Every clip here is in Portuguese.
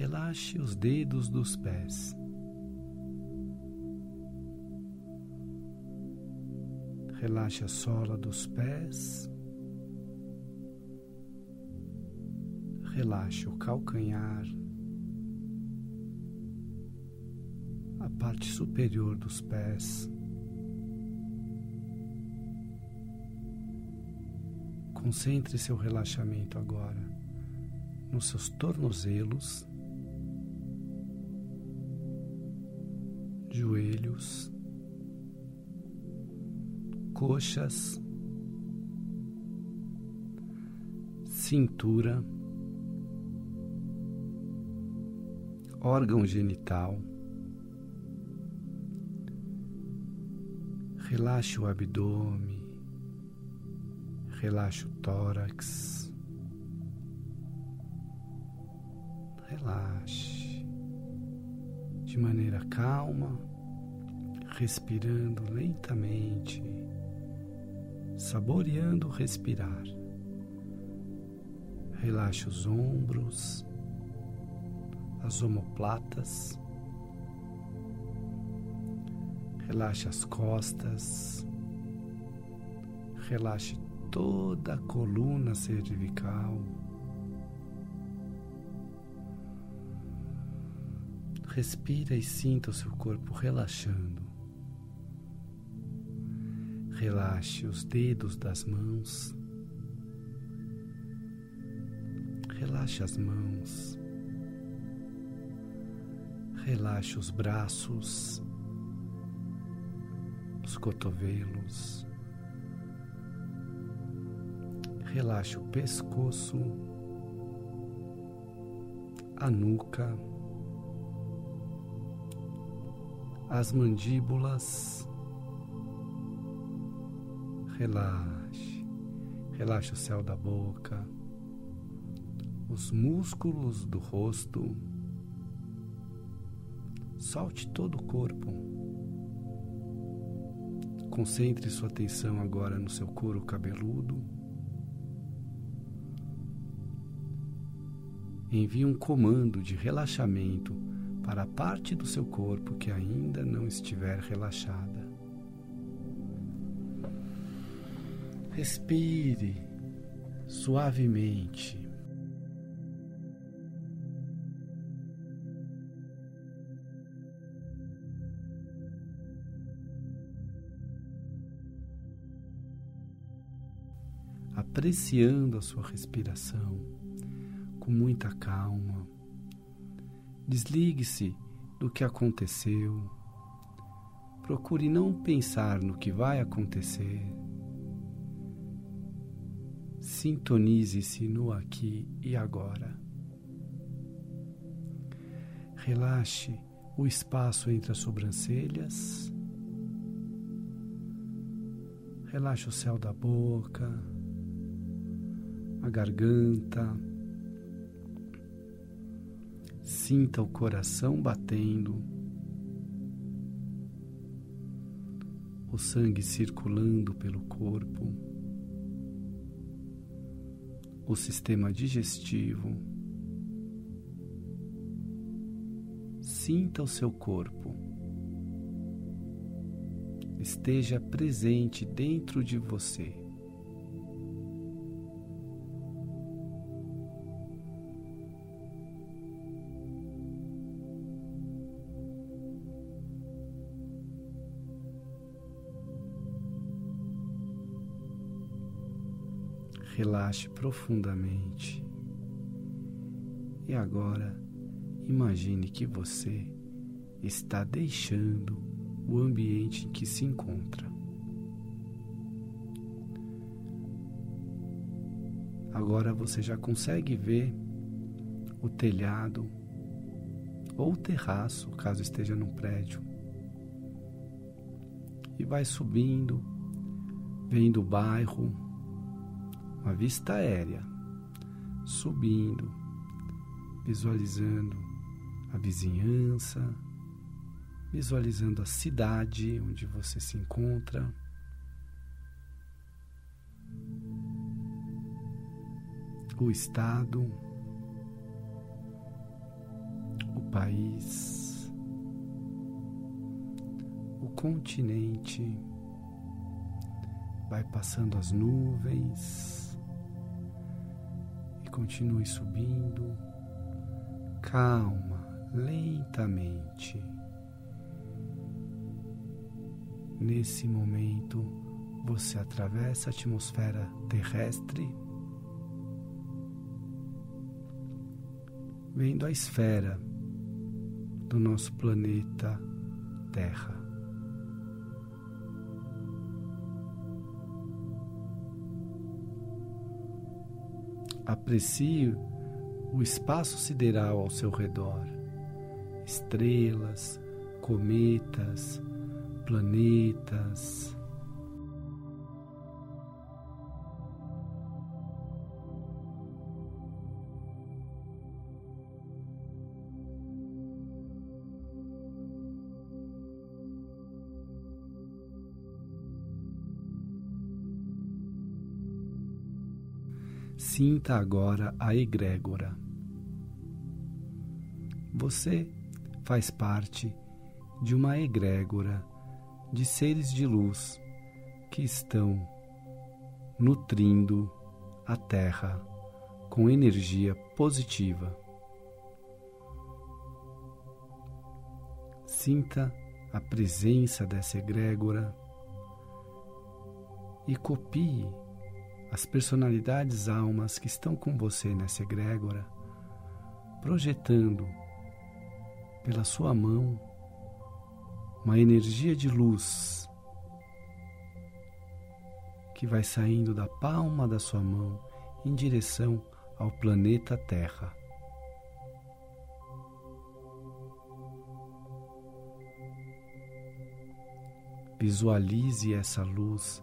Relaxe os dedos dos pés. Relaxe a sola dos pés. Relaxe o calcanhar, a parte superior dos pés. Concentre seu relaxamento agora nos seus tornozelos, joelhos, coxas, cintura, órgão genital. Relaxe o abdômen, relaxe o tórax, relaxe de maneira calma, respirando lentamente saboreando respirar. Relaxe os ombros, as omoplatas, relaxe as costas, relaxe toda a coluna cervical. Respira e sinta o seu corpo relaxando. Relaxe os dedos das mãos. Relaxe as mãos. Relaxe os braços, os cotovelos. Relaxe o pescoço, a nuca, as mandíbulas Relaxe, relaxe o céu da boca, os músculos do rosto. Solte todo o corpo. Concentre sua atenção agora no seu couro cabeludo. Envie um comando de relaxamento para a parte do seu corpo que ainda não estiver relaxada. Respire suavemente. Apreciando a sua respiração com muita calma. Desligue-se do que aconteceu. Procure não pensar no que vai acontecer Sintonize-se no aqui e agora. Relaxe o espaço entre as sobrancelhas. Relaxe o céu da boca, a garganta. Sinta o coração batendo, o sangue circulando pelo corpo o sistema digestivo. Sinta o seu corpo. Esteja presente dentro de você. Relaxe profundamente. E agora, imagine que você está deixando o ambiente em que se encontra. Agora você já consegue ver o telhado ou o terraço, caso esteja num prédio. E vai subindo, vendo o bairro, uma vista aérea, subindo, visualizando a vizinhança, visualizando a cidade onde você se encontra. O estado, país, o continente, vai passando as nuvens continue subindo, calma, lentamente. Nesse momento, você atravessa a atmosfera terrestre, vendo a esfera do nosso planeta Terra. Aprecie o espaço sideral ao seu redor, estrelas, cometas, planetas. Sinta agora a egrégora. Você faz parte de uma egrégora de seres de luz que estão nutrindo a Terra com energia positiva. Sinta a presença dessa egrégora e copie as personalidades almas que estão com você nessa egrégora, projetando pela sua mão uma energia de luz que vai saindo da palma da sua mão em direção ao planeta Terra. Visualize essa luz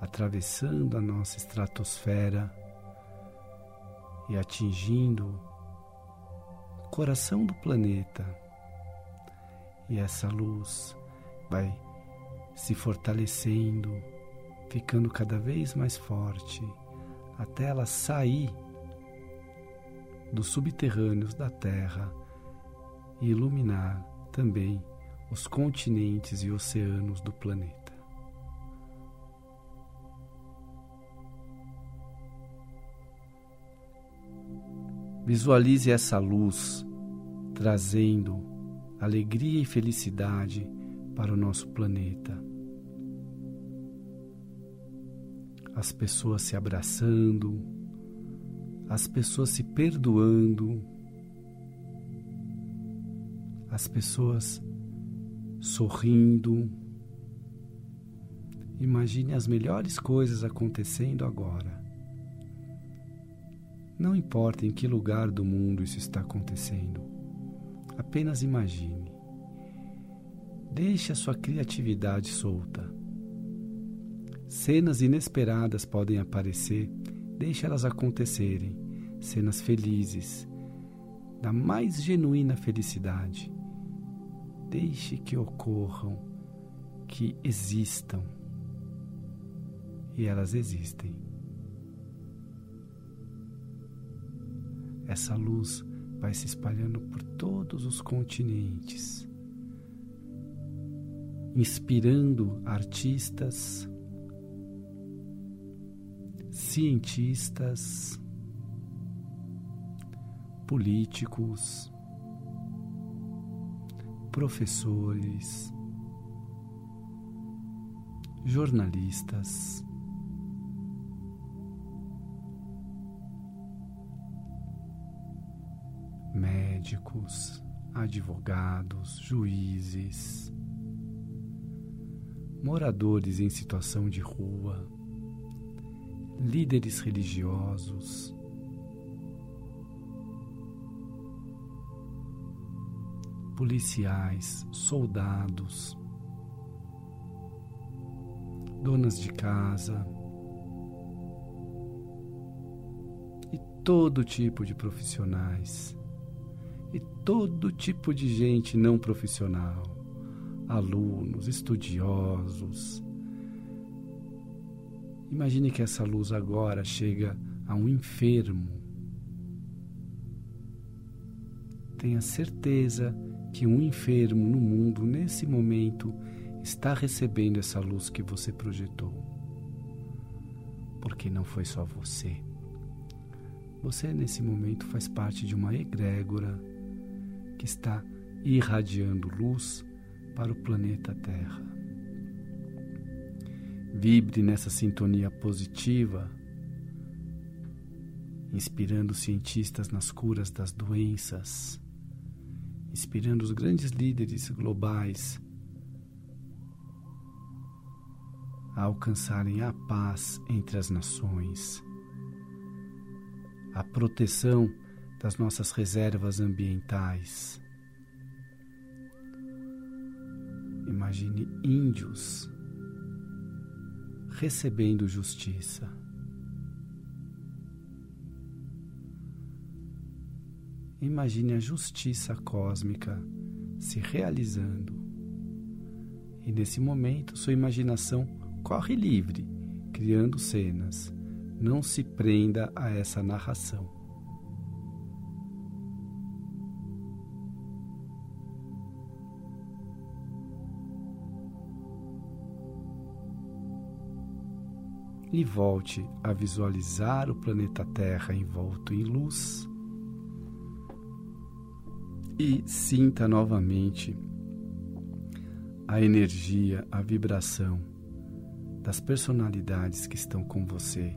atravessando a nossa estratosfera e atingindo o coração do planeta e essa luz vai se fortalecendo, ficando cada vez mais forte, até ela sair dos subterrâneos da Terra e iluminar também os continentes e oceanos do planeta. Visualize essa luz trazendo alegria e felicidade para o nosso planeta. As pessoas se abraçando, as pessoas se perdoando, as pessoas sorrindo. Imagine as melhores coisas acontecendo agora. Não importa em que lugar do mundo isso está acontecendo. Apenas imagine. Deixe a sua criatividade solta. Cenas inesperadas podem aparecer, deixe elas acontecerem. Cenas felizes, da mais genuína felicidade. Deixe que ocorram, que existam. E elas existem. Essa luz vai se espalhando por todos os continentes, inspirando artistas, cientistas, políticos, professores, jornalistas, médicos, advogados, juízes, moradores em situação de rua, líderes religiosos, policiais, soldados, donas de casa e todo tipo de profissionais e todo tipo de gente não profissional, alunos, estudiosos. Imagine que essa luz agora chega a um enfermo. tenha certeza que um enfermo no mundo, nesse momento, está recebendo essa luz que você projetou. Porque não foi só você. Você, nesse momento, faz parte de uma egrégora que está irradiando luz para o planeta Terra. Vibre nessa sintonia positiva, inspirando cientistas nas curas das doenças, inspirando os grandes líderes globais a alcançarem a paz entre as nações, a proteção das nossas reservas ambientais. Imagine índios recebendo justiça. Imagine a justiça cósmica se realizando. E nesse momento, sua imaginação corre livre, criando cenas. Não se prenda a essa narração. E volte a visualizar o planeta Terra envolto em luz e sinta novamente a energia, a vibração das personalidades que estão com você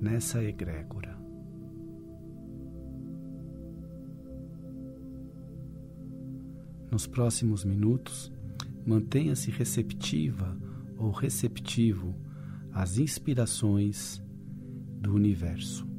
nessa egrégora. Nos próximos minutos, mantenha-se receptiva ou receptivo às inspirações do universo.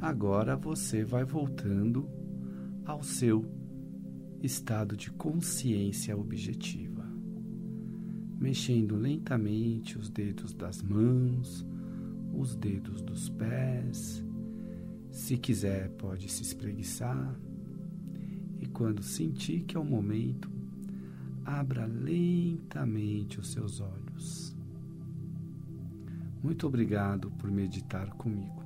Agora você vai voltando ao seu estado de consciência objetiva, mexendo lentamente os dedos das mãos, os dedos dos pés. Se quiser, pode se espreguiçar. E quando sentir que é o momento, abra lentamente os seus olhos. Muito obrigado por meditar comigo.